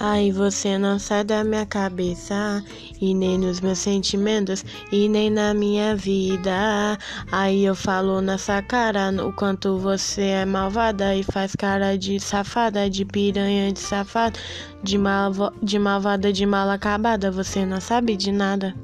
Ai, você não sai da minha cabeça, e nem nos meus sentimentos, e nem na minha vida. Aí eu falo nessa cara o quanto você é malvada e faz cara de safada, de piranha, de safada, de, malvo, de malvada, de mal acabada. Você não sabe de nada.